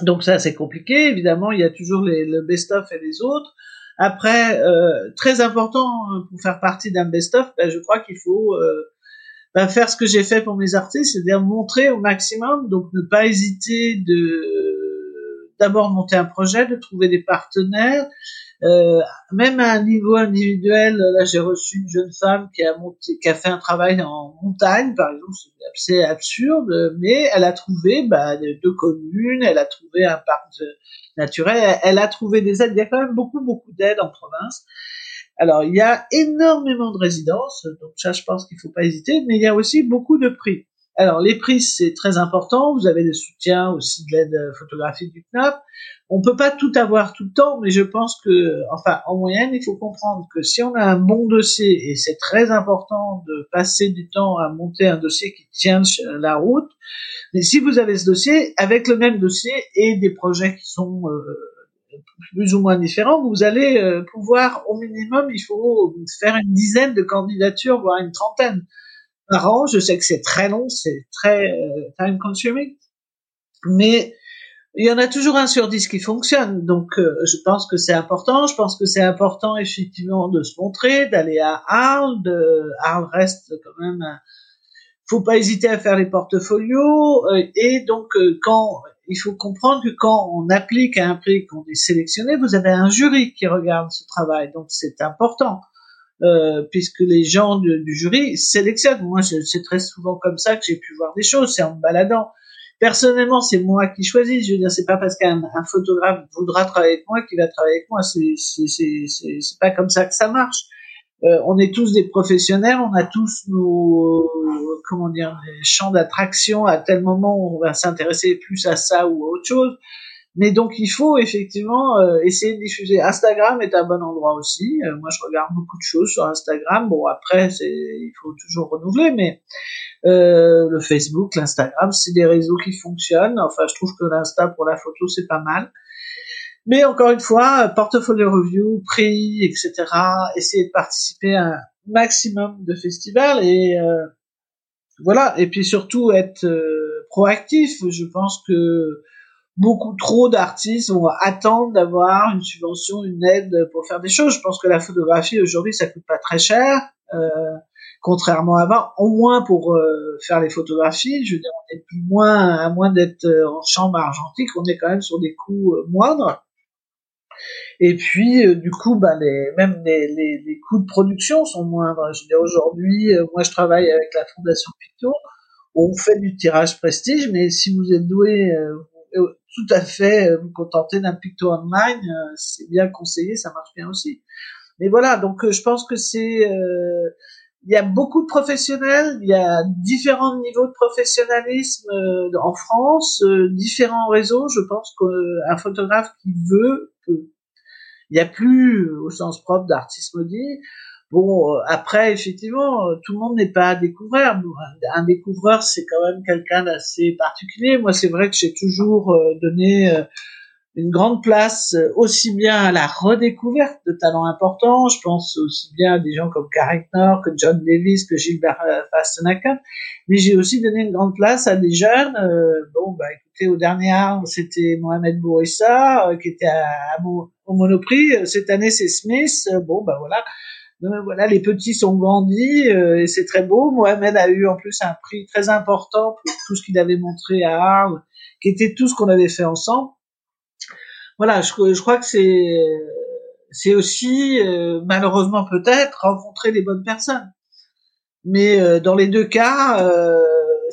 Donc ça, c'est compliqué. Évidemment, il y a toujours les, le best-of et les autres. Après, euh, très important hein, pour faire partie d'un best-of, ben, je crois qu'il faut euh, ben, faire ce que j'ai fait pour mes artistes, c'est-à-dire montrer au maximum, donc ne pas hésiter de d'abord monter un projet, de trouver des partenaires, euh, même à un niveau individuel. Là, j'ai reçu une jeune femme qui a monté, qui a fait un travail en montagne, par exemple, c'est absurde, mais elle a trouvé bah, deux communes, elle a trouvé un parc naturel, elle a trouvé des aides. Il y a quand même beaucoup, beaucoup d'aides en province. Alors, il y a énormément de résidences, donc ça, je pense qu'il faut pas hésiter, mais il y a aussi beaucoup de prix. Alors les prix c'est très important. Vous avez des soutiens aussi de l'aide photographique du CNAP. On peut pas tout avoir tout le temps, mais je pense que, enfin, en moyenne, il faut comprendre que si on a un bon dossier et c'est très important de passer du temps à monter un dossier qui tient la route. Mais si vous avez ce dossier avec le même dossier et des projets qui sont euh, plus ou moins différents, vous allez euh, pouvoir, au minimum, il faut faire une dizaine de candidatures, voire une trentaine par an. Je sais que c'est très long, c'est très euh, time consuming, mais il y en a toujours un sur dix qui fonctionne. Donc, euh, je pense que c'est important. Je pense que c'est important effectivement de se montrer, d'aller à Arles. De... Arles reste quand même. Un... Faut pas hésiter à faire les portfolios. Euh, et donc, quand il faut comprendre que quand on applique à un prix, qu'on est sélectionné, vous avez un jury qui regarde ce travail. Donc, c'est important. Euh, puisque les gens du, jury sélectionnent. Moi, c'est très souvent comme ça que j'ai pu voir des choses, c'est en me baladant. Personnellement, c'est moi qui choisis. Je veux dire, c'est pas parce qu'un photographe voudra travailler avec moi qu'il va travailler avec moi. C'est pas comme ça que ça marche. Euh, on est tous des professionnels, on a tous nos comment dire champs d'attraction à tel moment on va s'intéresser plus à ça ou à autre chose. Mais donc il faut effectivement euh, essayer de diffuser. Instagram est un bon endroit aussi. Euh, moi je regarde beaucoup de choses sur Instagram. Bon après c'est il faut toujours renouveler, mais euh, le Facebook, l'Instagram, c'est des réseaux qui fonctionnent. Enfin je trouve que l'Insta pour la photo c'est pas mal. Mais encore une fois, portfolio review, prix, etc. Essayer de participer à un maximum de festivals et euh, voilà. Et puis surtout être proactif. Je pense que beaucoup trop d'artistes vont attendre d'avoir une subvention, une aide pour faire des choses. Je pense que la photographie aujourd'hui, ça coûte pas très cher, euh, contrairement à avant, au moins pour euh, faire les photographies. Je veux dire, on est plus moins, à moins d'être euh, en chambre argentique, on est quand même sur des coûts euh, moindres. Et puis, du coup, bah, les, même les, les, les, coûts de production sont moindres. Je veux dire, aujourd'hui, moi, je travaille avec la Fondation Picto. On fait du tirage prestige, mais si vous êtes doué, tout à fait euh, vous contenter d'un picto online, euh, c'est bien conseillé, ça marche bien aussi. Mais voilà, donc euh, je pense que c'est il y a beaucoup de professionnels, il y a différents niveaux de professionnalisme en France, différents réseaux. Je pense qu'un photographe qui veut. Il n'y a plus, au sens propre, d'artiste maudit. Bon, après, effectivement, tout le monde n'est pas un découvreur. Un découvreur, c'est quand même quelqu'un d'assez particulier. Moi, c'est vrai que j'ai toujours euh, donné euh, une grande place euh, aussi bien à la redécouverte de talents importants. Je pense aussi bien à des gens comme Karen Knorr, que John Davis, que Gilbert Fastenaka. Mais j'ai aussi donné une grande place à des jeunes. bon, bah, écoutez, au dernier an, c'était Mohamed Bourissa, qui était à, au Monoprix. Cette année, c'est Smith. Bon, bah voilà voilà, les petits sont grandis euh, et c'est très beau. Mohamed a eu en plus un prix très important pour tout ce qu'il avait montré à Arles, qui était tout ce qu'on avait fait ensemble. Voilà, je, crois que c'est c'est aussi euh, malheureusement peut-être rencontrer les bonnes personnes. Mais euh, dans les deux cas,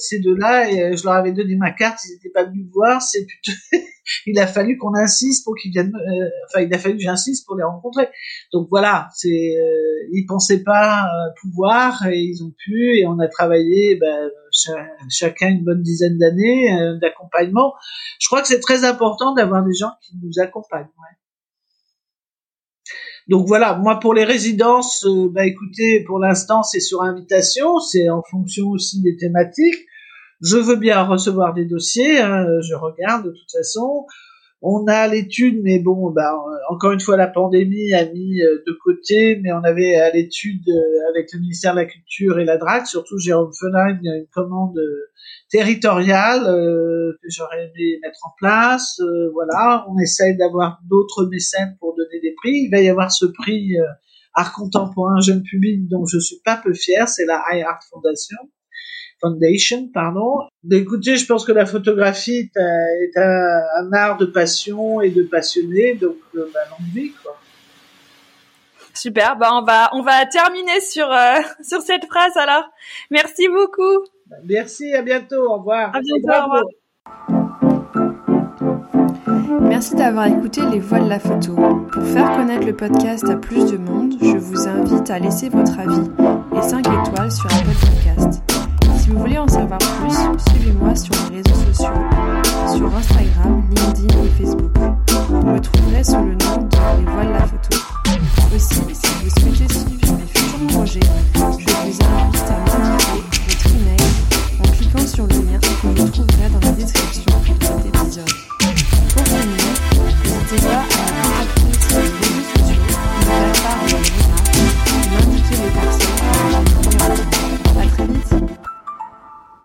ces deux-là, et je leur avais donné ma carte, ils n'étaient pas venus me voir. C'est plutôt, [LAUGHS] il a fallu qu'on insiste pour qu'ils viennent. Euh, enfin, il a fallu que j'insiste pour les rencontrer. Donc voilà, c'est, euh, ils pensaient pas euh, pouvoir et ils ont pu et on a travaillé ben, chacun une bonne dizaine d'années euh, d'accompagnement. Je crois que c'est très important d'avoir des gens qui nous accompagnent. Ouais. Donc voilà, moi pour les résidences, bah écoutez, pour l'instant c'est sur invitation, c'est en fonction aussi des thématiques. Je veux bien recevoir des dossiers, hein, je regarde de toute façon. On a l'étude, mais bon, bah, encore une fois, la pandémie a mis euh, de côté, mais on avait à l'étude euh, avec le ministère de la Culture et la DRAC, surtout Jérôme Fenin, il y a une commande euh, territoriale que j'aurais aimé mettre en place. voilà, on essaye d'avoir d'autres mécènes pour donner des prix. Il va y avoir ce prix art contemporain jeune public dont je suis pas peu fier, c'est la High Art Foundation. Foundation, pardon. Écoutez, je pense que la photographie est, un, art de passion et de passionné, donc euh, bah, longue vie, quoi. Super, bah on va on va terminer sur euh, [LAUGHS] sur cette phrase alors. Merci beaucoup. Merci, à bientôt, au revoir. À bientôt, au revoir. Merci d'avoir écouté Les Voix de la photo. Pour faire connaître le podcast à plus de monde, je vous invite à laisser votre avis et 5 étoiles sur Apple Podcast. Si vous voulez en savoir plus, suivez-moi sur les réseaux sociaux, sur Instagram, LinkedIn et Facebook. Vous me trouverez sous le nom de Les Voiles la Photo. Aussi, si vous souhaitez suivre mes futurs projets, je vous invite à m'indiquer votre email en cliquant sur le lien que vous trouverez dans la description de cet épisode. Pour finir, n'hésitez pas à contacter sur les réseaux sociaux, nous en